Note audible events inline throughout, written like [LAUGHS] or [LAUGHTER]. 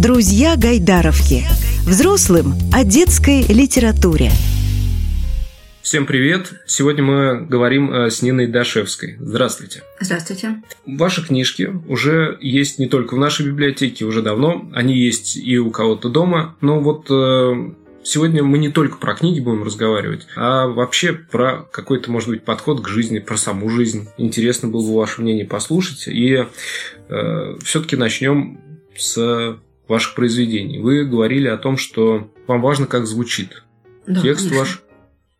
Друзья Гайдаровки. Взрослым о детской литературе. Всем привет! Сегодня мы говорим э, с Ниной Дашевской. Здравствуйте. Здравствуйте. Ваши книжки уже есть не только в нашей библиотеке, уже давно. Они есть и у кого-то дома. Но вот э, Сегодня мы не только про книги будем разговаривать, а вообще про какой-то, может быть, подход к жизни, про саму жизнь. Интересно было бы ваше мнение послушать. И э, все-таки начнем с ваших произведений. Вы говорили о том, что вам важно, как звучит Да, текст конечно. ваш,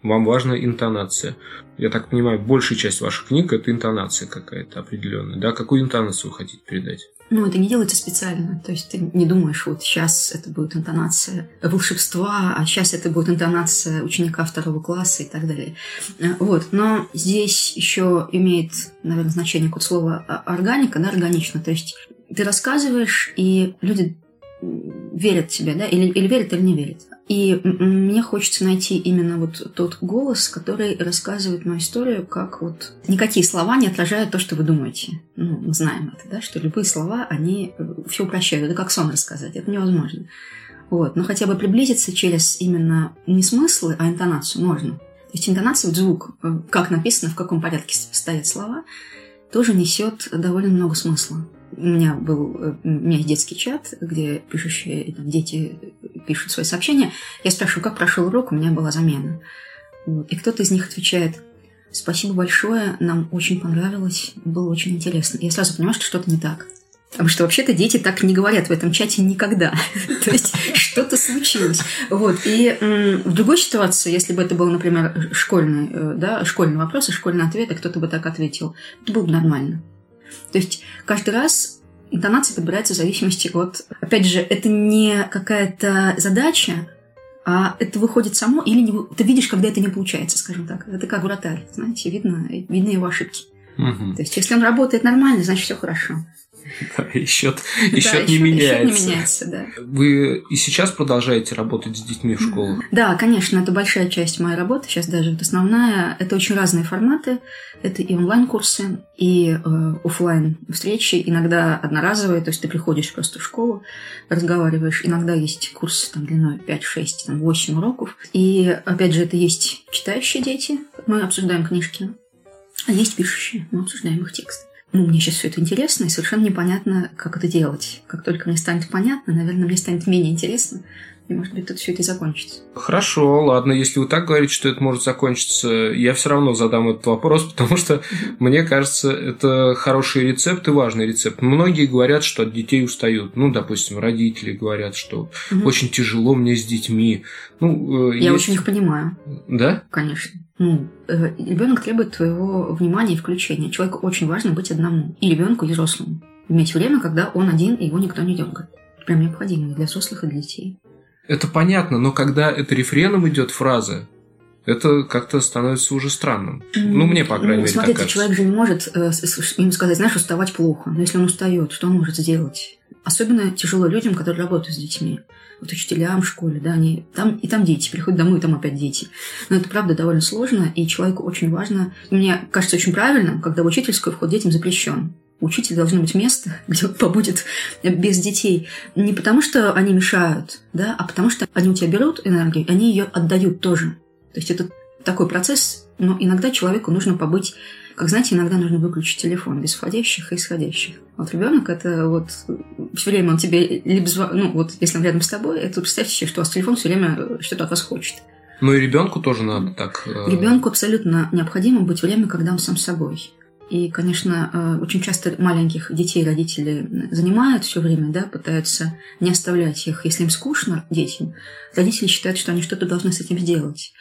вам важна интонация. Я так понимаю, большая часть ваших книг – это интонация какая-то определенная. Да? Какую интонацию вы хотите передать? Ну, это не делается специально. То есть ты не думаешь, вот сейчас это будет интонация волшебства, а сейчас это будет интонация ученика второго класса и так далее. Э, Вот. Но здесь еще имеет, наверное, значение какое-то слово органика, да, органично. То есть ты рассказываешь, и люди верят тебе, да, или, или верят, или не верят. И мне хочется найти именно вот тот голос, который рассказывает мою историю, как вот никакие слова не отражают то, что вы думаете. Ну, мы знаем это, да, что любые слова, они все упрощают. Это как сон рассказать, это невозможно. Вот. Но хотя бы приблизиться через именно не смыслы, а интонацию можно. То есть интонация, звук, э, как написано, в каком порядке стоят слова, тоже несет довольно много смысла. У меня был э, у меня есть детский чат, где пишущие там, дети пишут свои сообщения. Я спрашиваю, как прошел урок, у меня была замена. И кто-то из них отвечает, спасибо большое, нам очень понравилось, было очень интересно. Я сразу понимаю, что что-то не так. Потому что вообще-то дети так не говорят в этом чате никогда. [LAUGHS] То есть что-то случилось. Вот. И в другой ситуации, если бы это был, например, школьный, э, да, школьный вопрос и школьный ответ, и кто-то бы так ответил, это было бы нормально. То есть каждый раз интонация подбирается в зависимости от... Опять же, это не какая-то задача, а это выходит само, или не, ты видишь, когда это не получается, скажем так. Это как вратарь, знаете, видно, видны его ошибки. Мгм. То есть, если он работает нормально, значит, все хорошо. [LAUGHS] Да, и счет, и Да, счет и не счёт меняется. не меняется, да. Вы и сейчас продолжаяете работать с детьми в школах? Да, конечно, это большая часть моей работы. Сейчас даже вот основная. Это очень разные форматы. Это и онлайн-курсы, и э, офлайн встречи. Иногда одноразовые, то есть ты приходишь просто в школу, разговариваешь. Иногда есть курс там, длиной 5, 6, там, 8 уроков. И опять же, это есть читающие дети. Мы обсуждаем книжки. А есть пишущие. Мы обсуждаем их текст. Ну, мне сейчас все это интересно, и совершенно непонятно, как это делать. Как только мне станет понятно, наверное, мне станет менее интересно. И, может быть, тут все это закончится. Хорошо, ладно, если вы так говорите, что это может закончиться, я все равно задам этот вопрос, [LAUGHS] потому что мне кажется, это хороший рецепт и важный рецепт. Многие говорят, что от детей устают. Ну, допустим, родители говорят, что Мгм. очень тяжело мне с детьми. Ну, э, Я есть- очень их понимаю, Да? конечно. Ну, ребенок требует твоего внимания и включения. Человеку очень важно быть одному. И ребенку, и взрослому. Иметь время, когда он один, и его никто не дергает. Прям необходимо и для взрослых, и для детей. Это понятно, но когда это рефреном идет фраза, это как-то становится уже странным. Ну, мне, по крайней Ну, мере, смотрите, так кажется. человек же не может э, им сказать, знаешь, уставать плохо. Но если он устает, что он может сделать? Особенно тяжело людям, которые работают с детьми. Вот учителям в школе, да, они там и там дети, приходят домой, и там опять дети. Но это правда довольно сложно, и человеку очень важно. Мне кажется очень правильным, когда в учительскую вход детям запрещен. Учителя должно быть место, [LAUGHS] где он побудет без детей. Не потому, что они мешают, да, а потому что они у тебя берут энергию, и они ее отдают тоже. То есть это такой процесс, но иногда человеку нужно побыть, как знаете, иногда нужно выключить телефон без входящих и исходящих. Вот ребенок это вот все время он тебе либо зва- ну вот если он рядом с тобой, это представьте себе, что у вас телефон все время что-то от вас хочет. Ну и ребенку тоже надо так. э, Ребенку абсолютно необходимо быть время, когда он сам с собой. И, конечно, э, очень часто маленьких детей родители занимают все время, да, пытаются не оставлять их. Если им скучно детям, родители считают, что они что-то должны с этим сделать.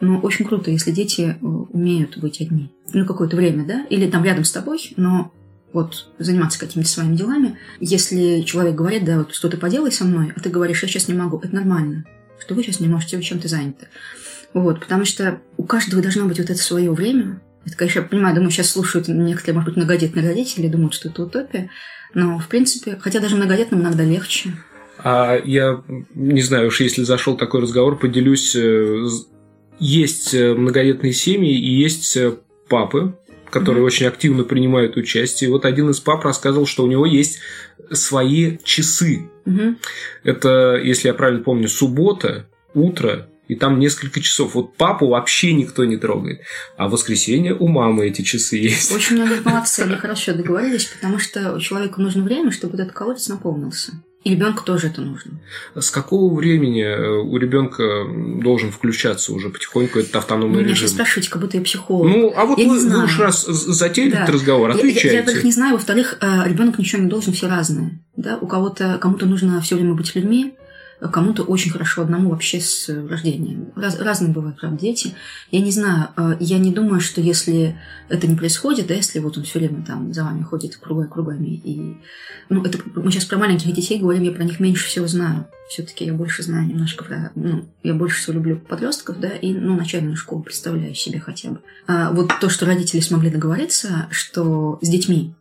Но очень круто, если дети э, умеют быть одни. Ну, какое-то время, да, или там рядом с тобой, но вот заниматься какими-то своими делами. Если человек говорит, да, вот что-то поделай со мной, а ты говоришь, я сейчас не могу, это нормально, что вы сейчас не можете, вы чем-то заняты. Вот, потому что у каждого должно быть вот это свое время. Это, конечно, я понимаю, думаю, сейчас слушают некоторые, может быть, многодетные родители, думают, что это утопия. Но, в принципе, хотя даже многодетным иногда легче. А я не знаю уж, если зашел такой разговор, поделюсь. э, Есть э, многодетные семьи и есть э, папы, которые Мгм. очень активно принимают участие. Вот один из пап рассказывал, что у него есть свои часы Угу. Это, если я правильно помню, суббота, утро, и там несколько часов. Вот папу вообще никто не трогает. А в воскресенье у мамы эти часы есть. Очень многие [LAUGHS] молодцы, они хорошо договорились, потому что человеку нужно время, чтобы этот колодец наполнился. И ребенку тоже это нужно. С какого времени э, у ребенка должен включаться уже потихоньку этот автономный Вы меня режим? сейчас спрашиваете, как будто я психолог. Ну, а вот Я вы, вы уж раз затеяли Да. этот разговор, Я- Я, отвечайте. я, во-первых, не знаю, во-вторых, ребенок ничего не должен, все разные. Да? У кого-то, кому-то нужно все время быть людьми, кому-то очень хорошо одному вообще с рождения. Раз- разные бывают, правда, дети. Я не знаю, э, я не думаю, что если это не происходит, да, если вот он все время там за вами ходит кругами, кругами, и... Ну, это мы сейчас про маленьких детей говорим, я про них меньше всего знаю. Все-таки я больше знаю немножко про... Ну, я больше всего люблю подростков, да, и, ну, начальную школу представляю себе хотя бы. А вот то, что родители смогли договориться, что с детьми,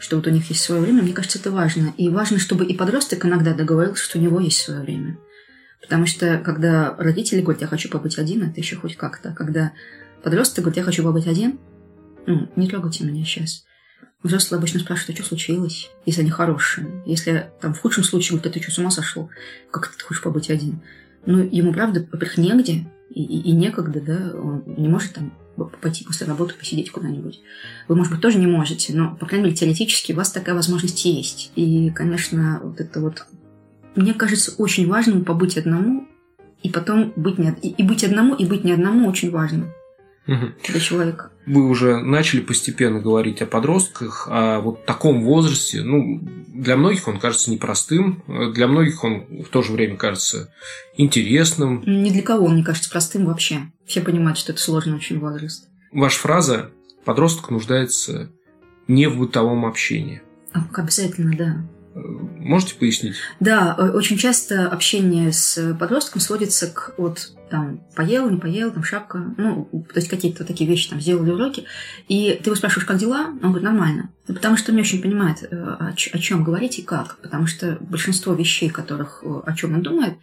что вот у них есть свое время, мне кажется, это важно. И важно, чтобы и подросток иногда договорился, что у него есть свое время. Потому что когда родители говорят, я хочу побыть один, это еще хоть как-то. Когда подросток говорит, я хочу побыть один, ну, не трогайте меня сейчас. Взрослые обычно спрашивают, а что случилось, если они хорошие. Если там в худшем случае говорят, а ты что, с ума сошел? Как ты хочешь побыть один? Ну, ему, правда, во-первых, негде и, и- и некогда, да, он не может там пойти после работы посидеть куда-нибудь. Вы, может быть, тоже не можете, но, по крайней мере, теоретически у вас такая возможность есть. И, конечно, вот это вот... Мне кажется, очень важным побыть одному, и потом быть не... и быть одному, и быть не одному очень важно Мгм. для человека. Вы уже начали постепенно говорить о подростках, о вот таком возрасте. Ну, для многих он кажется непростым, для многих он в то же время кажется интересным. Ни для кого, мне кажется, простым вообще. Все понимают, что это сложный очень возраст. Ваша фраза «подросток нуждается не в бытовом общении». А, Обязательно, да. Можете пояснить? Да, очень часто общение с подростком сводится к вот там поел, не поел, там шапка, ну, то есть какие-то такие вещи, там, сделали уроки, и ты его спрашиваешь, как дела? Он говорит, нормально. Ну, Потому что он не очень понимает, э, о, о чем говорить и как, потому что большинство вещей, которых, э, о чем он думает,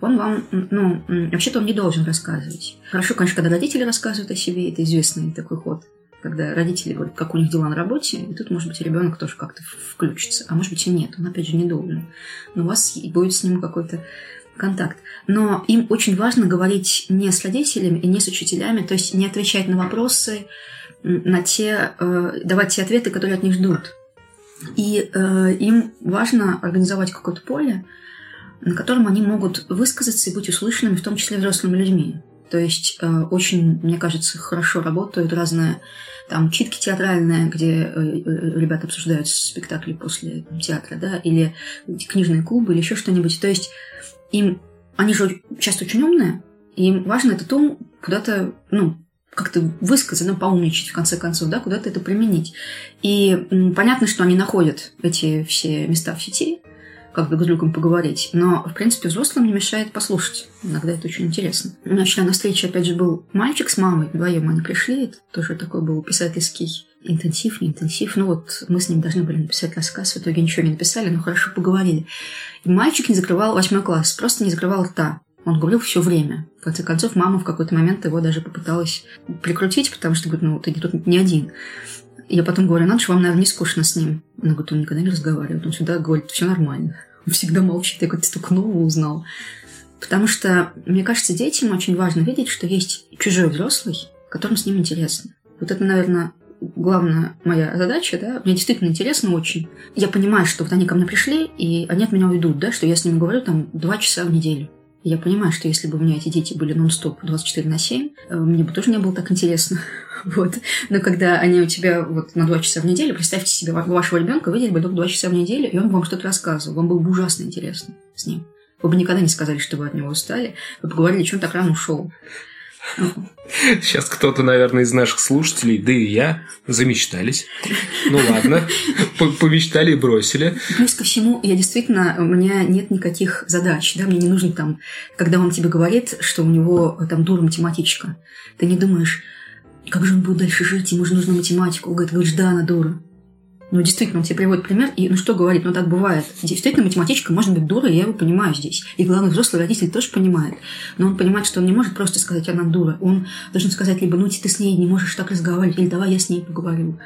он вам, ну, вообще-то он не должен рассказывать. Хорошо, конечно, когда родители рассказывают о себе, это известный такой ход, когда родители говорят, как у них дела на работе, и тут, может быть, ребенок тоже как-то включится, а может быть и нет, он, опять же, не должен. Но у вас будет с ним какой-то контакт. Но им очень важно говорить не с родителями и не с учителями, то есть не отвечать на вопросы, на те, э, давать те ответы, которые от них ждут. И э, им важно организовать какое-то поле, на котором они могут высказаться и быть услышанными, в том числе взрослыми людьми. То есть э, очень, мне кажется, хорошо работают разные там читки театральные, где э, э, ребята обсуждают спектакли после театра, да, или книжные клубы, или еще что-нибудь. То есть им, они же часто очень умные, и им важно этот ум куда-то, ну, как-то высказать, ну, поумничать, в конце концов, да, куда-то это применить. И м, понятно, что они находят эти все места в сети, как друг с другом поговорить. Но, в принципе, взрослым не мешает послушать. Иногда это очень интересно. У нас вчера на встрече, опять же, был мальчик с мамой. Вдвоем они пришли. Это тоже такой был писательский интенсив, не интенсив. Ну вот мы с ним должны были написать рассказ. В итоге ничего не написали, но хорошо поговорили. И мальчик не закрывал восьмой класс. Просто не закрывал рта. Он говорил все время. В конце концов, мама в какой-то момент его даже попыталась прикрутить, потому что говорит, ну, ты тут не один. Я потом говорю, надо же, вам, наверное, не скучно с ним. Она говорит, он никогда не разговаривает. Он всегда говорит, все нормально. [LAUGHS] Он всегда молчит. Я говорю, ты столько нового узнал. Потому что, мне кажется, детям очень важно видеть, что есть чужой взрослый, которым с ним интересно. Вот это, наверное, главная моя задача, да, мне действительно интересно очень. Я понимаю, что вот они ко мне пришли, и они от меня уйдут, да, что я с ними говорю там два часа в неделю. Я понимаю, что если бы у меня эти дети были нон-стоп 24 на 7, э, мне бы тоже не было так интересно. [LAUGHS] Вот. Но когда они у тебя вот на два часа в неделю, представьте себе ва- вашего ребенка, видели бы только два часа в неделю, и он бы вам что-то рассказывал. Вам было бы ужасно интересно с ним. Вы бы никогда не сказали, что вы от него устали. Вы бы говорили, что он так рано ушел. [LAUGHS] Сейчас кто-то, наверное, из наших слушателей, да и я, замечтались. Ну ладно, [LAUGHS] помечтали и бросили. Плюс ко всему, я действительно, у меня нет никаких задач, да, мне не нужно там, когда он тебе говорит, что у него э, там дура математичка, ты не думаешь, как же он будет дальше жить, ему же нужна математика, он говорит, говоришь, да, она дура. Ну, действительно, он тебе приводит пример, и ну что говорит, ну так бывает. Действительно, математичка может быть дура, я его понимаю здесь. И главный взрослый родитель тоже понимает. Но он понимает, что он не может просто сказать, она дура. Он должен сказать либо, ну ты с ней не можешь так разговаривать, или давай я с ней поговорю.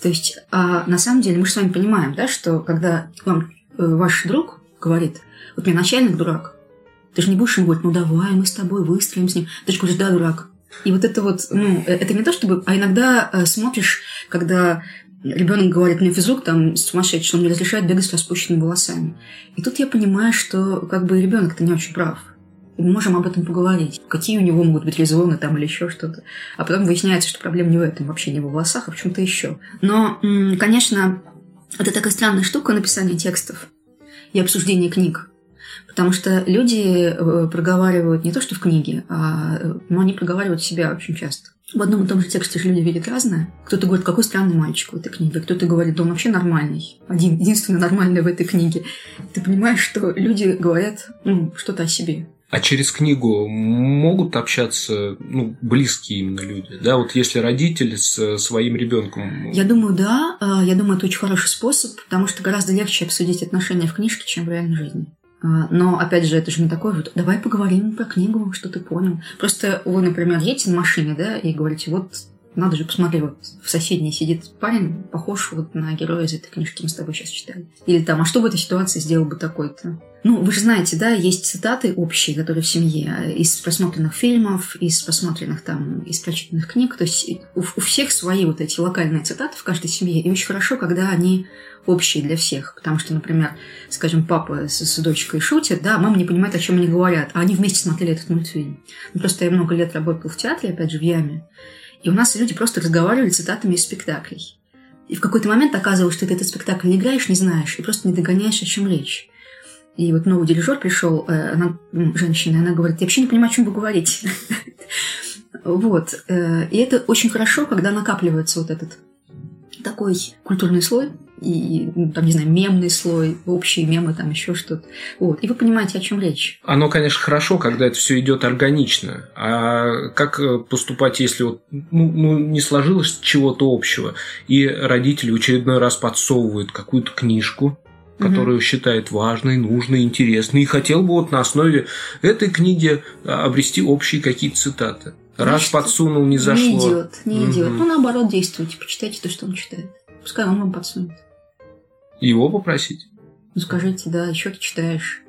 То есть, а на самом деле мы же с вами понимаем, да, что когда вам э, ваш друг, говорит. Вот мне начальник дурак. Ты же не будешь ему говорить, ну давай, мы с тобой выстроим с ним. Ты же говоришь, да, дурак. И вот это вот, ну, э, это не то чтобы... А иногда э, смотришь, когда ребенок говорит, мне физрук там сумасшедший, он не разрешает бегать с распущенными волосами. И тут я понимаю, что как бы ребенок-то не очень прав. И мы можем об этом поговорить. Какие у него могут быть резоны там или еще что-то. А потом выясняется, что проблема не в этом, вообще не в волосах, а в чем-то еще. Но, конечно, это такая странная штука написания текстов и обсуждения книг. Потому что люди э, проговаривают не то, что в книге, а э, ну, они проговаривают себя очень часто. В одном и том же тексте же люди видят разное. Кто-то говорит, какой странный мальчик в этой книге. Кто-то говорит, да он вообще нормальный. Один, единственный нормальный в этой книге. Ты понимаешь, что люди говорят ну, что-то о себе. А через книгу могут общаться ну, близкие именно люди? Да, вот если родитель с своим ребенком. Я думаю, да. А, я думаю, это очень хороший способ, потому что гораздо легче обсудить отношения в книжке, чем в реальной жизни. А, но, опять же, это же не такое вот, давай поговорим про книгу, что ты понял. Просто вы, например, едете на машине, да, и говорите, вот надо же, посмотри, вот в соседней сидит парень, похож вот на героя из этой книжки, мы с тобой сейчас читали. Или там, а что в этой ситуации сделал бы такой-то? Ну, вы же знаете, да, есть цитаты общие, которые в семье, из просмотренных фильмов, из посмотренных там, из прочитанных книг. То есть у, у всех свои вот эти локальные цитаты в каждой семье. И очень хорошо, когда они общие для всех. Потому что, например, скажем, папа с, с дочкой шутит, да, мама не понимает, о чем они говорят, а они вместе смотрели этот мультфильм. Ну, просто я много лет работала в театре, опять же, в Яме, и у нас люди просто разговаривали цитатами из спектаклей. И в какой-то момент оказывалось, что ты этот спектакль не играешь, не знаешь, и просто не догоняешь, о чем речь. И вот новый дирижер пришел, э, она женщина, она говорит, я вообще не понимаю, о чем вы говорите. [LAUGHS] Вот. Э, и это очень хорошо, когда накапливается вот этот такой культурный слой, и, там, не знаю, мемный слой, общие мемы, там еще что-то. Вот. И вы понимаете, о чем речь. Оно, конечно, хорошо, когда это все идет органично. А как э, поступать, если вот, ну, ну, не сложилось чего-то общего, и родители в очередной раз подсовывают какую-то книжку, которую угу. считает важной, нужной, интересной, и хотел бы вот на основе этой книги а, обрести общие какие-то цитаты. Раз подсунул, не зашло. Не идет, не угу. идет. Ну, наоборот, действуйте, почитайте то, что он читает. Пускай он вам подсунет. Его попросить? Ну, скажите, да, еще ты читаешь.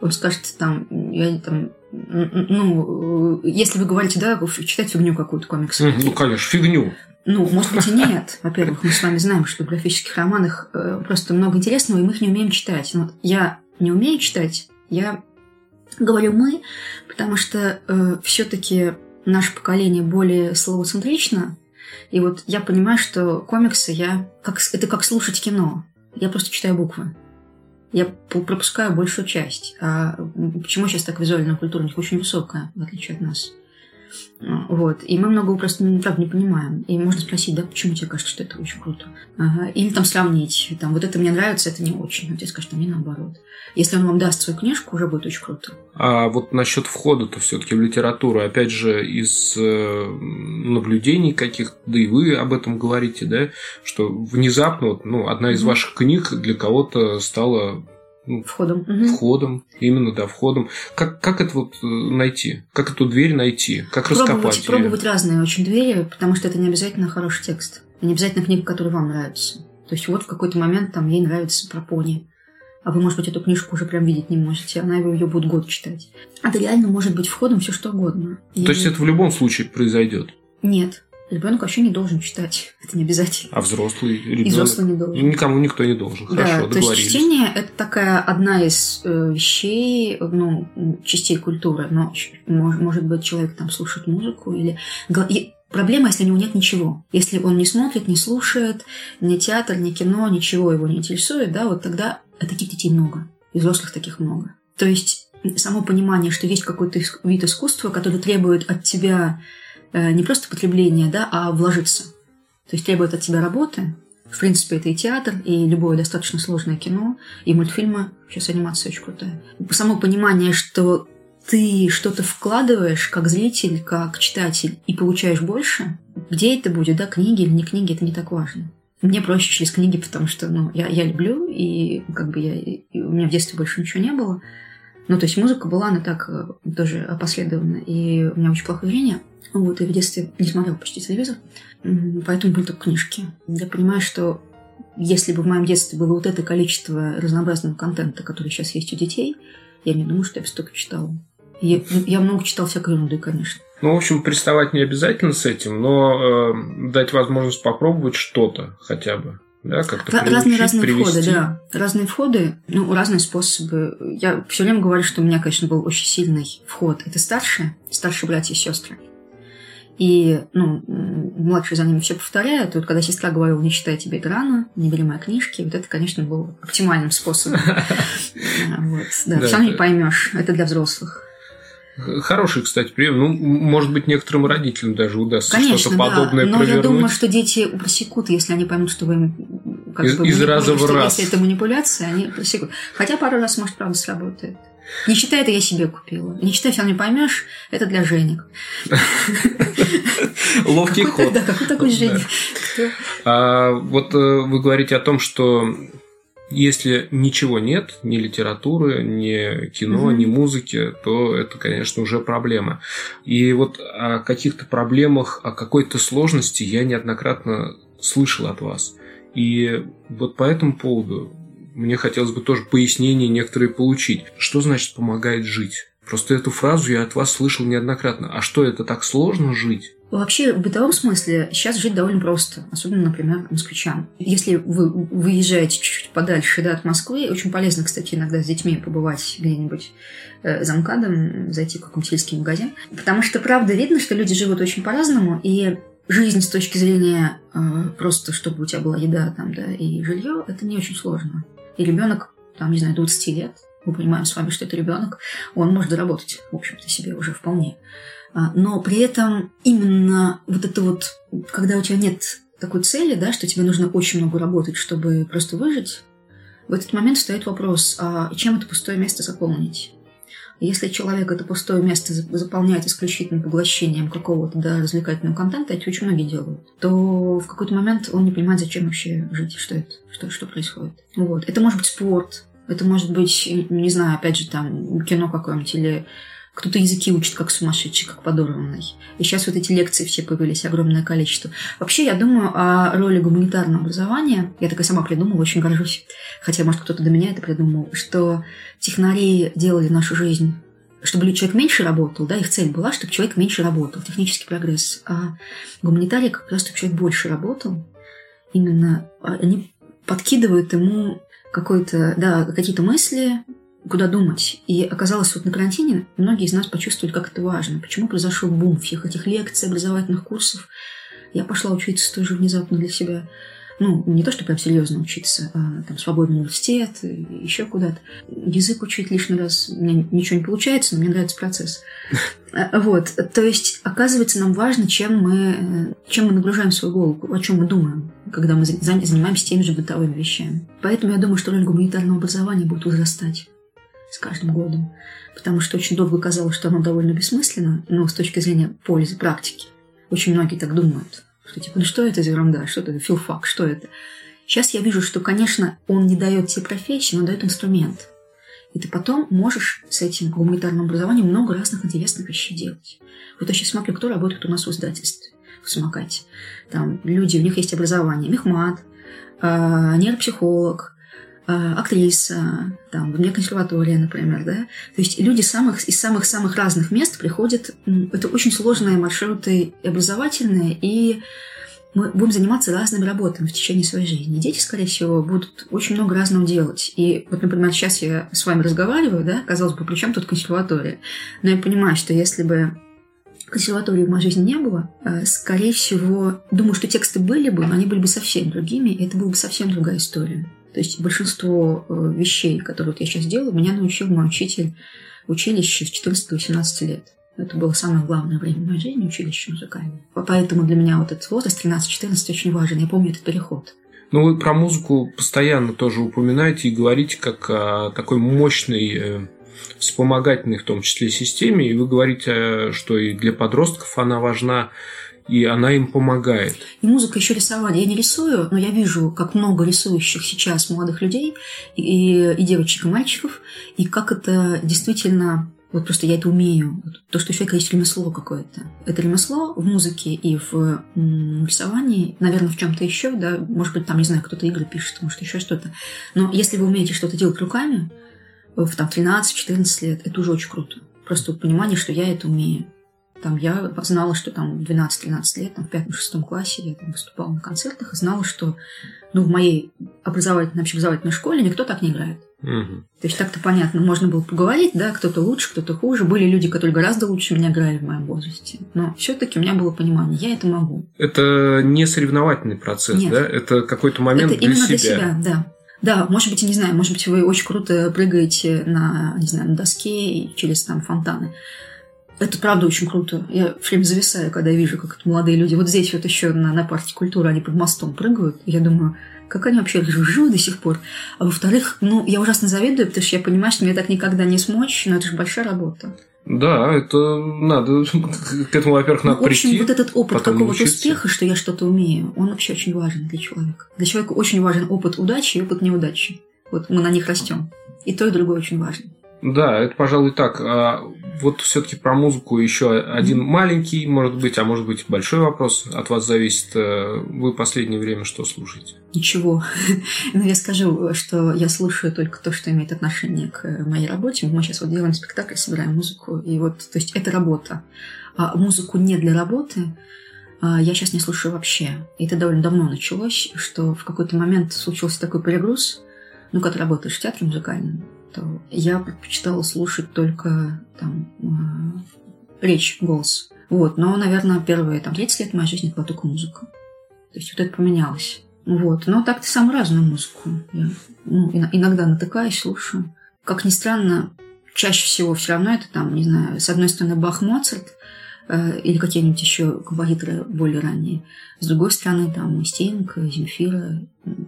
Он скажет, там, я там, ну, если вы говорите, да, читать фигню какую-то комикс. Ну, конечно, фигню. Ну, может быть, и нет. Во-первых, мы с вами знаем, что в графических романах э, просто много интересного, и мы их не умеем читать. Но я не умею читать, я говорю мы, потому что э, все-таки наше поколение более словоцентрично, и вот я понимаю, что комиксы я как это как слушать кино. Я просто читаю буквы. Я пропускаю большую часть. А почему сейчас так визуальная культура у них очень высокая, в отличие от нас? Вот. И мы много просто, правда, не понимаем. И можно спросить, да, почему тебе кажется, что это очень круто? Ага. Или там сравнить. Там, вот это мне нравится, это не очень. А тебе скажут, а мне наоборот. Если он вам даст свою книжку, уже будет очень круто. А вот насчет входа-то все-таки в литературу, опять же, из э, наблюдений каких да и вы об этом говорите, да, что внезапно, ну, одна из ваших книг для кого-то стала ну, входом. Входом, именно, да, входом. Как, как это вот э, найти? Как эту дверь найти? Как пробовать, раскопать ее? Пробовать разные очень двери, потому что это не обязательно хороший текст. И не обязательно книга, которая вам нравится. То есть вот в какой-то момент там ей нравится про пони. А вы, может быть, эту книжку уже прям видеть не можете. Она ее будет год читать. А это реально может быть входом все что угодно. И... То есть это в любом случае произойдет? Нет. Ребенок вообще не должен читать. [LAUGHS] Это не обязательно. А взрослый ребенок? И взрослый не должен. Никому никто не должен. Хорошо, да, То есть чтение – это такая одна из э, вещей, ну, частей культуры. Но, может быть, человек там слушает музыку или... Проблема, если у него нет ничего. Если он не смотрит, не слушает, ни театр, ни кино, ничего его не интересует, да, вот тогда таких детей много. И взрослых таких много. То есть само понимание, что есть какой-то вид искусства, который требует от тебя не просто потребление, да, а вложиться. То есть требует от тебя работы. В принципе, это и театр, и любое достаточно сложное кино, и мультфильмы. Сейчас анимация очень крутая. Само понимание, что ты что-то вкладываешь как зритель, как читатель, и получаешь больше, где это будет, да, книги или не книги, это не так важно. Мне проще через книги, потому что ну, я, я люблю, и как бы я, и у меня в детстве больше ничего не было. Ну, то есть музыка была, она так э, тоже опоследована, и у меня очень плохое зрение. Вот, и в детстве не смотрел почти телевизор, поэтому были только книжки. Я понимаю, что если бы в моем детстве было вот это количество разнообразного контента, который сейчас есть у детей, я не думаю, что я бы столько читала. Я, я много читал всякой ерунды, конечно. Ну, в общем, приставать не обязательно с этим, но э, дать возможность попробовать что-то хотя бы. Да, как-то разные разные входы, да. Разные входы, ну, разные способы. Я все время говорю, что у меня, конечно, был очень сильный вход. Это старшие, старшие братья и сестры. И, ну, младшие за ними все повторяют. И вот когда сестра говорила, не читай тебе это рано, не бери мои книжки, вот это, конечно, был оптимальным способом. [LAUGHS] Вот, да, все равно не поймешь. Это для взрослых. Хороший, кстати, прием. Ну, может быть, некоторым родителям даже удастся что-то подобное но провернуть. я думаю, что дети просекут, если они поймут, что вы им как из, бы, из раза в раз. Если это манипуляция, они просекут. Хотя пару раз, может, правда, сработает. Не читай, это я себе купила. Не читай, все равно не поймешь, это для Женек. Ловкий ход. Да, какой такой Женек? А, вот э, вы говорите о том, что если ничего нет, ни литературы, ни кино, ни музыки, то это, конечно, уже проблема. И вот о каких-то проблемах, о какой-то сложности я неоднократно слышал от вас. И вот по этому поводу мне хотелось бы тоже пояснения некоторые получить. Что значит помогает жить? Просто эту фразу я от вас слышал неоднократно. А что, это так сложно жить? Вообще, в бытовом смысле сейчас жить довольно просто, особенно, например, москвичам. Если вы выезжаете чуть-чуть подальше да, от Москвы, очень полезно, кстати, иногда с детьми побывать где-нибудь э, за МКАДом, зайти в какой-нибудь сельский магазин. Потому что, правда, видно, что люди живут очень по-разному, и жизнь с точки зрения э, просто, чтобы у тебя была еда там, да, и жилье, это не очень сложно. И ребенок, там, не знаю, 20 лет, мы понимаем с вами, что это ребенок, он может заработать, в общем-то, себе уже вполне. А, но при этом именно вот это вот, когда у тебя нет такой цели, да, что тебе нужно очень много работать, чтобы просто выжить, в этот момент встает вопрос, а чем это пустое место заполнить? Если человек это пустое место заполняет исключительно поглощением какого-то да, развлекательного контента, это очень многие делают, то в какой-то момент он не понимает, зачем вообще жить, что это, что, что происходит. Вот. Это может быть спорт, это может быть, не знаю, опять же, там, кино какое-нибудь или кто-то языки учит как сумасшедший, как подорванный. И сейчас вот эти лекции все появились, огромное количество. Вообще, я думаю о роли гуманитарного образования. Я такая сама придумала, очень горжусь. Хотя, может, кто-то до меня это придумал, что технари делали нашу жизнь чтобы человек меньше работал, да, их цель была, чтобы человек меньше работал, технический прогресс. А гуманитарий как раз, чтобы человек больше работал, именно они подкидывают ему какой-то, да, какие-то мысли, куда думать. И оказалось, вот на карантине многие из нас почувствовали, как это важно. Почему произошел бум всех этих лекций, образовательных курсов. Я пошла учиться тоже внезапно для себя. Ну, не то, что прям серьезно учиться, а там свободный университет, еще куда-то. Язык учить лишний раз, у меня ничего не получается, но мне нравится процесс. [LAUGHS] А, вот, то есть, оказывается, нам важно, чем мы, чем мы нагружаем свою голову, о чем мы думаем, когда мы занимаемся теми же бытовыми вещами. Поэтому я думаю, что роль гуманитарного образования будет возрастать с каждым годом, потому что очень долго казалось, что оно довольно бессмысленно, но с точки зрения пользы, практики. Очень многие так думают, что типа, ну что это за ерунда, что это филфак, что это? Сейчас я вижу, что, конечно, он не дает тебе профессии, но дает инструмент. И ты потом можешь с этим гуманитарным образованием много разных интересных вещей делать. Вот я сейчас смотрю, кто работает у нас в издательстве, в самокате. Там люди, у них есть образование, мехмат, э, нейропсихолог, актриса, там, в консерватория, например, да. То есть люди самых, из самых-самых разных мест приходят. Это очень сложные маршруты образовательные, и мы будем заниматься разными работами в течение своей жизни. Дети, скорее всего, будут очень много разного делать. И вот, например, сейчас я с вами разговариваю, да, казалось бы, при чем тут консерватория? Но я понимаю, что если бы консерватории в моей жизни не было, а, скорее всего, думаю, что тексты были бы, но они были бы совсем другими, и это была бы совсем другая история. То есть большинство э, вещей, которые вот я сейчас делаю, меня научил мой учитель в училище с 14-18 лет. Это было самое главное время в моей жизни, училище музыкальное. Поэтому для меня вот этот возраст 13-14 очень важен. Я помню этот переход. Ну, вы про музыку постоянно тоже упоминаете и говорите как о такой мощной э, вспомогательной, в том числе, системе. И вы говорите, что и для подростков она важна и она им помогает. И музыка еще рисование. Я не рисую, но я вижу, как много рисующих сейчас молодых людей, и, и девочек, и мальчиков, и как это действительно Вот просто я это умею. То, что у человека есть ремесло какое-то. Это ремесло в музыке и в рисовании, наверное, в чем-то еще, да, может быть, там, не знаю, кто-то игры пишет, может, еще что-то. Но если вы умеете что-то делать руками, в там 13-14 лет, это уже очень круто. Просто понимание, что я это умею. Там я знала, что там 12-13 лет, там в пятом-шестом классе я там выступала на концертах и знала, что ну, в моей образовательной, общеобразовательной школе никто так не играет. Угу. То есть так-то понятно, можно было поговорить, да, кто-то лучше, кто-то хуже. Были люди, которые гораздо лучше меня играли в моем возрасте. Но все-таки у меня было понимание, я это могу. Это не соревновательный процесс, Нет. да? Это какой-то момент это для именно себя. для себя, да. Да, может быть, я не знаю, может быть, вы очень круто прыгаете на, не знаю, на доске и через там фонтаны. Это правда очень круто. Я все время зависаю, когда вижу, как это молодые люди. Вот здесь вот еще на, на парке культуры они под мостом прыгают. Я думаю, как они вообще живы до сих пор. А во-вторых, ну, я ужасно завидую, потому что я понимаю, что мне так никогда не смочь, но это же большая работа. Да, это надо [LAUGHS] к этому, во-первых, надо ну, в общем, прийти. вот этот опыт какого-то успеха, что я что-то умею, он вообще очень важен для человека. Для человека очень важен опыт удачи и опыт неудачи. Вот мы на них растем. И то, и другое очень важно. Да, это, пожалуй, так. А вот все-таки про музыку еще один маленький, может быть, а может быть большой вопрос. От вас зависит. Э, Вы последнее время что слушаете? Ничего. [LAUGHS] Но я скажу, что я слушаю только то, что имеет отношение к моей работе. Мы сейчас вот делаем спектакль, собираем музыку. И вот, то есть, это работа. А музыку не для работы а, я сейчас не слушаю вообще. И это довольно давно началось, что в какой-то момент случился такой перегруз. Ну, когда работаешь в театре музыкальном, то я предпочитала слушать только там э, речь, голос. Вот, но, наверное, первые там 30 лет моей жизни была только музыка. То есть вот это поменялось. Вот, но так-то самую разную музыку. Я ну, ин- иногда натыкаюсь, слушаю. Как ни странно, чаще всего все равно это там, не знаю, с одной стороны Бах, Моцарт, э, или какие-нибудь еще композиторы более ранние. С другой стороны, там Стинг, Земфира.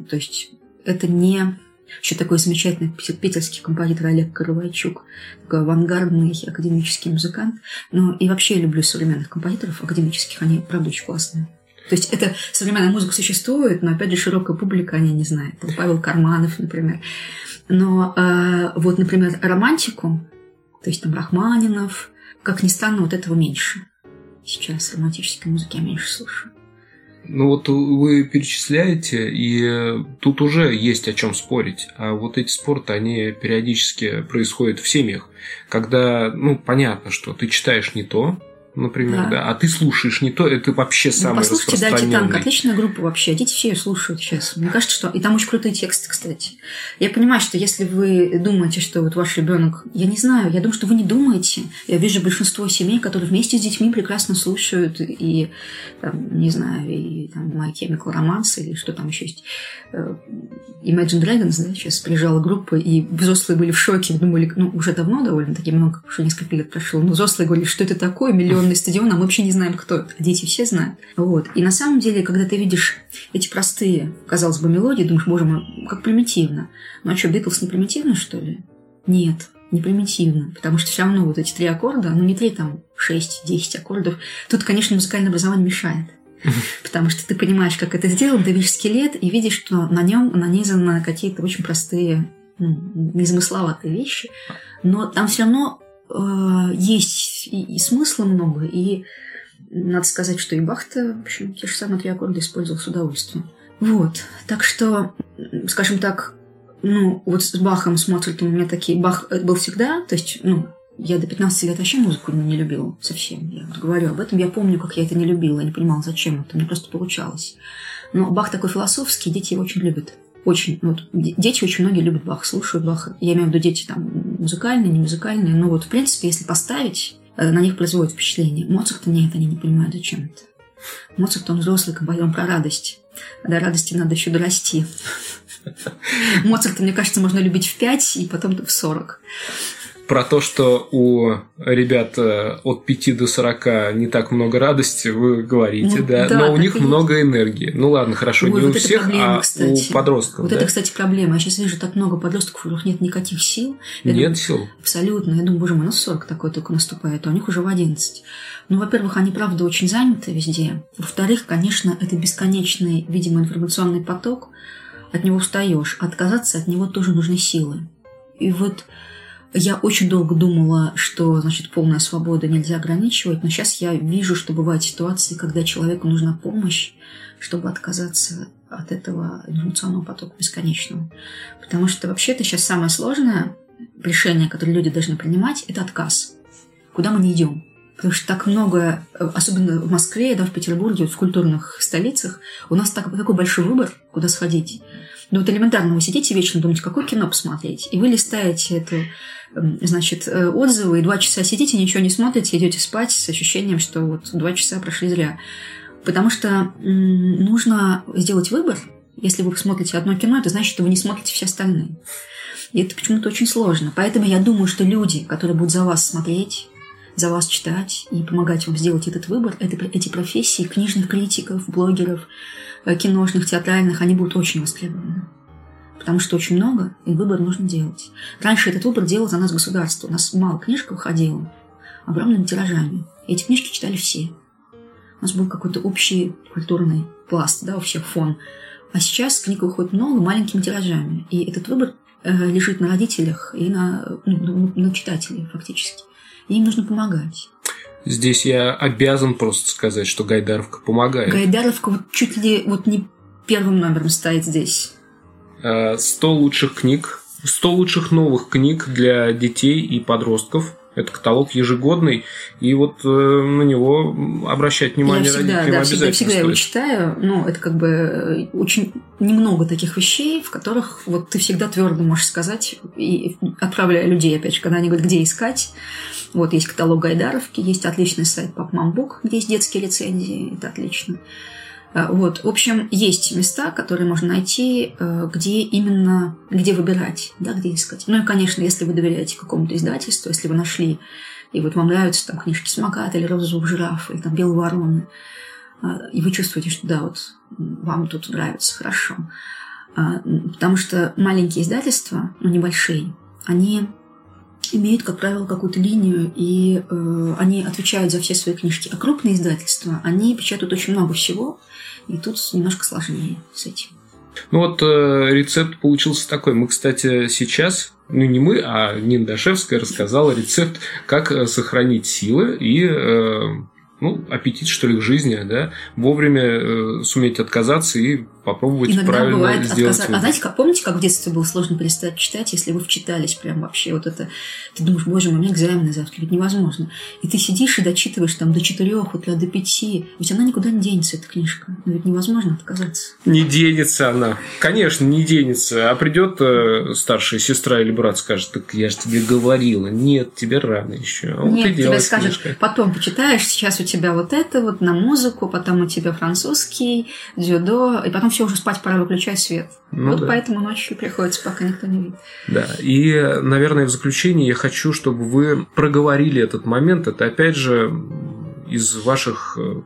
То есть это не еще такой замечательный питерский композитор Олег Каравайчук, такой авангардный академический музыкант. Но и вообще я люблю современных композиторов академических, они, правда, очень классные. То есть это современная музыка существует, но опять же широкая публика о ней не знает. Там Павел Карманов, например. Но э, вот, например, романтику, то есть там Рахманинов, как ни странно, вот этого меньше. Сейчас романтической музыки я меньше слушаю. Ну вот вы перечисляете, и тут уже есть о чем спорить. А вот эти спорты, они периодически происходят в семьях, когда, ну, понятно, что ты читаешь не то, например, Да. да, а ты слушаешь не то, это вообще Ну, самый послушайте, да. Титанка, отличная группа вообще. Дети все ее слушают сейчас. Мне кажется, что... И там очень крутые тексты, кстати. Я понимаю, что если вы думаете, что вот ваш ребенок... Я не знаю, я думаю, что вы не думаете. Я вижу большинство семей, которые вместе с детьми прекрасно слушают и, там, не знаю, и там My Chemical Romance или что там еще есть. Э, Imagine Dragons, да, сейчас приезжала группа, и взрослые были в шоке, думали, ну, уже давно довольно-таки много, уже несколько лет прошло, но взрослые говорили, что это такое, миллионный стадион, а мы вообще не знаем, кто это. Дети все знают. Вот. И на самом деле, когда ты видишь эти простые, казалось бы, мелодии, думаешь, боже мой, как примитивно. Ну а что, Битлз не примитивно, что ли? Нет, не примитивно, потому что все равно вот эти три аккорда, ну не три, там, шесть, десять аккордов, тут, конечно, музыкальное образование мешает. [LAUGHS] Потому что ты понимаешь, как это сделано, ты видишь скелет и видишь, что на нем нанизаны какие-то очень простые, ну, незамысловатые вещи. Но там все равно есть и, и смысла много, и надо сказать, что и Бахта, в общем, те же самые три аккорда использовал с удовольствием. Вот. Так что, скажем так, ну, вот с Бахом, с Моцартом у меня такие... Бах э, был всегда, то есть, ну, я до 15 лет вообще музыку не любила совсем. Я вот говорю об этом. Я помню, как я это не любила. Я не понимала, зачем это. Мне просто получалось. Но Бах такой философский, дети его очень любят. Очень. Вот, де- дети очень многие любят Бах, слушают Баха. Я имею в виду дети там музыкальные, не музыкальные. Но вот, в принципе, если поставить, э, на них производит впечатление. Моцарта нет, они не понимают, зачем это. Моцарт, он взрослый композитор, он про радость. А до радости надо еще дорасти. [LAUGHS] Моцарта, мне кажется, можно любить в 5 и потом в 40. Про то, что у ребят э, от 5 до 40 не так много радости, вы говорите, Ну, да, да, но у них есть. много энергии. Ну ладно, хорошо, Ой, не вот у всех, проблема, а кстати. у подростков. Вот да? это, кстати, проблема. Я сейчас вижу так много подростков, у которых нет никаких сил. Я Нет думаю, сил. Абсолютно. Я думаю, боже мой, ну 40 такой только наступает, а у них уже в 11. Ну, во-первых, они, правда, очень заняты везде. Во-вторых, конечно, это бесконечный, видимо, информационный поток. От него устаешь. Отказаться от него тоже нужны силы. И вот Я очень долго думала, что, значит, полная свобода нельзя ограничивать, но сейчас я вижу, что бывают ситуации, когда человеку нужна помощь, чтобы отказаться от этого информационного потока бесконечного. Потому что вообще-то сейчас самое сложное решение, которое люди должны принимать, это отказ. Куда мы не идем? Потому что так много, особенно в Москве, да, в Петербурге, в культурных столицах, у нас так, такой большой выбор, куда сходить. Ну вот элементарно, вы сидите вечно, думаете, какое кино посмотреть, и вы листаете эту, значит, э, отзывы, и два часа сидите, ничего не смотрите, идете спать с ощущением, что вот два часа прошли зря. Потому что нужно сделать выбор. Если вы смотрите одно кино, это значит, что вы не смотрите все остальные. И это почему-то очень сложно. Поэтому я думаю, что люди, которые будут за вас смотреть, за вас читать и помогать вам сделать этот выбор, это, эти профессии книжных критиков, блогеров, киношных, театральных, они будут очень востребованы. Потому что очень много, и выбор нужно делать. Раньше этот выбор делал за нас государство. У нас мало книжек выходило, огромными тиражами. И эти книжки читали все. У нас был какой-то общий культурный пласт, да, вообще фон. А сейчас книг выходит много маленькими тиражами. И этот выбор э, лежит на родителях и на, ну, на читателей фактически. И им нужно помогать. Здесь я обязан просто сказать, что Гайдаровка помогает. Гайдаровка вот чуть ли вот не первым номером стоит здесь. 100 э, лучших книг, 100 лучших новых книг для детей и подростков – это каталог ежегодный, и вот э, на него обращать внимание я всегда, родителям да, обязательно всегда, всегда стоит. его читаю. Ну, это как бы э, очень немного таких вещей, в которых вот ты всегда твердо можешь сказать, и отправляя людей, опять же, когда они говорят, где искать. Вот есть каталог Гайдаровки, есть отличный сайт Папмамбук, где есть детские рецензии, это отлично. А, вот, в общем, есть места, которые можно найти, э, где именно, где выбирать, да, где искать. Ну и, конечно, если вы доверяете какому-то издательству, если вы нашли, и вот вам нравятся там книжки Смокат или Розового жирафа, или там Белого ворона, а, и вы чувствуете, что да, вот вам тут нравится, хорошо. Потому что маленькие издательства, ну, небольшие, они имеют, как правило, какую-то линию, и э, они отвечают за все свои книжки. А крупные издательства, они печатают очень много всего, и тут немножко сложнее с этим. Ну вот э, рецепт получился такой. Мы, кстати, сейчас, ну не мы, а Нина Дашевская рассказала рецепт, как э, сохранить силы и э, ну, аппетит, что ли, к жизни, да, вовремя э, суметь отказаться и попробовать Иногда правильно бывает сделать отказа... А знаете, как, помните, как в детстве было сложно перестать читать, если вы вчитались прям вообще вот это... Ты думаешь, боже мой, у меня экзамены завтра, ведь невозможно. И ты сидишь и дочитываешь там до четырех утра, до пяти. Ведь она никуда не денется, эта книжка. Но ведь невозможно отказаться. Не денется она. Конечно, не денется. А придет э, старшая сестра или брат скажет, так я же тебе говорила. Нет, тебе рано еще. А вот Нет, тебе книжкой. потом почитаешь, сейчас у тебя вот это вот на музыку, потом у тебя французский, дзюдо, и потом все уже спать пора, выключай свет. Ну вот да. поэтому ночью приходится, пока никто не видит. Да, и, наверное, в заключение я хочу, чтобы вы проговорили этот момент. Это, опять же, из ваших э,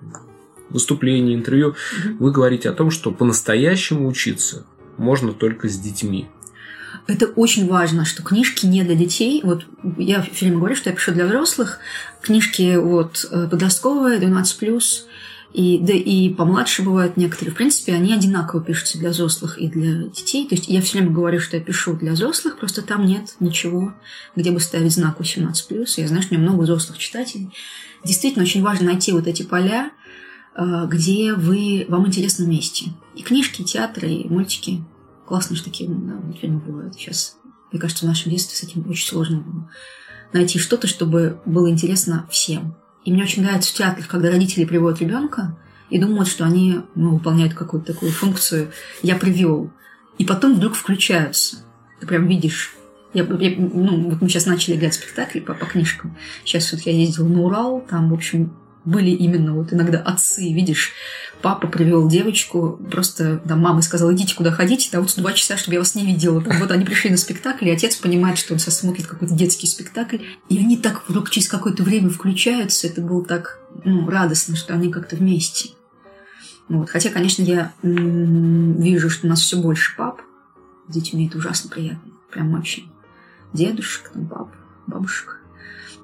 выступлений, интервью, вы говорите о том, что по-настоящему учиться можно только с детьми. Это очень важно, что книжки не для детей. Вот я все время говорю, что я пишу для взрослых. Книжки вот э, подростковые, 12+, и, да и помладше бывают некоторые. В принципе, они одинаково пишутся для взрослых и для детей. То есть я все время говорю, что я пишу для взрослых, просто там нет ничего, где бы ставить знак 18+. Я знаю, что у меня много взрослых читателей. Действительно, очень важно найти вот эти поля, э, где вы, вам интересно вместе. И книжки, и театры, и мультики. Классные же такие да, мультфильмы бывают сейчас. Мне кажется, в нашем детстве с этим очень сложно было. Найти что-то, чтобы было интересно всем. И мне очень нравится в когда родители приводят ребенка и думают, что они ну, выполняют какую-то такую функцию «я привел». И потом вдруг включаются. Ты прям видишь. Я, я- ну, вот мы сейчас начали играть спектакли по, по книжкам. Сейчас вот я ездила на Урал, там, в общем, были именно вот иногда отцы, видишь, папа привел девочку, просто там мама сказала, идите куда хотите, да вот два часа, чтобы я вас не видела. Там, вот они пришли на спектакль, и отец понимает, что он смотрит какой-то детский спектакль, и они так вдруг через какое-то время включаются, это было так ну, радостно, что они как-то вместе. Вот. Хотя, конечно, я вижу, что у нас все больше пап с детьми, это ужасно приятно, прям вообще. Дедушек, там, пап, бабушек.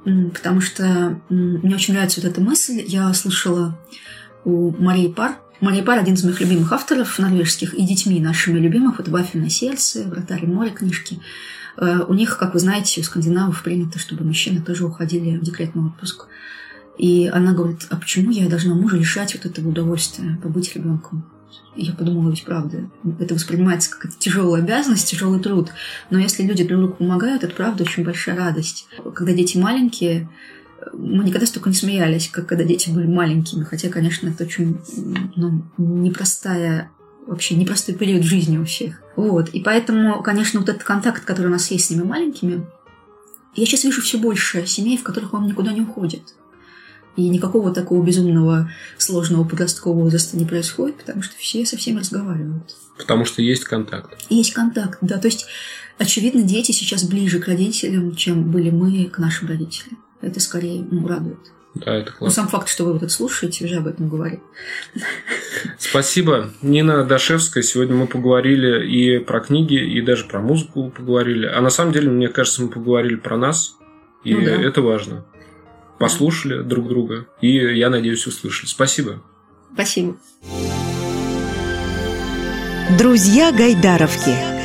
Потому что мне очень нравится вот эта мысль. Я слышала у Марии Пар. Мария Пар – один из моих любимых авторов норвежских, и детьми нашими любимых. Вот «Вафельное сердце», «Вратарь моря» книжки. Э, у них, как вы знаете, у скандинавов принято, чтобы мужчины тоже уходили в декретный отпуск. И она говорит, а почему я должна мужа лишать вот этого удовольствия побыть ребенком? Я подумала, ведь правда, это воспринимается как тяжелая обязанность, тяжелый труд. Но если люди друг другу помогают, это правда очень большая радость. Когда дети маленькие, мы никогда столько не смеялись, как когда дети были маленькими. Хотя, конечно, это очень ну, непростая вообще непростой период жизни у всех. Вот. И поэтому, конечно, вот этот контакт, который у нас есть с ними маленькими, я сейчас вижу все больше семей, в которых он никуда не уходит. И никакого такого безумного сложного подросткового возраста не происходит, потому что все со всеми разговаривают. Потому что есть контакт. Есть контакт, да. То есть, очевидно, дети сейчас ближе к родителям, чем были мы к нашим родителям. Это скорее ну, радует. Да, это классно. Но сам факт, что вы вот это слушаете, уже об этом говорит. [LAUGHS] Спасибо. Нина Дашевская. Сегодня мы поговорили и про книги, и даже про музыку поговорили. А на самом деле, мне кажется, мы поговорили про нас. И ну, да. это важно. Послушали друг друга. И, я надеюсь, услышали. Спасибо. Спасибо. Друзья Гайдаровки.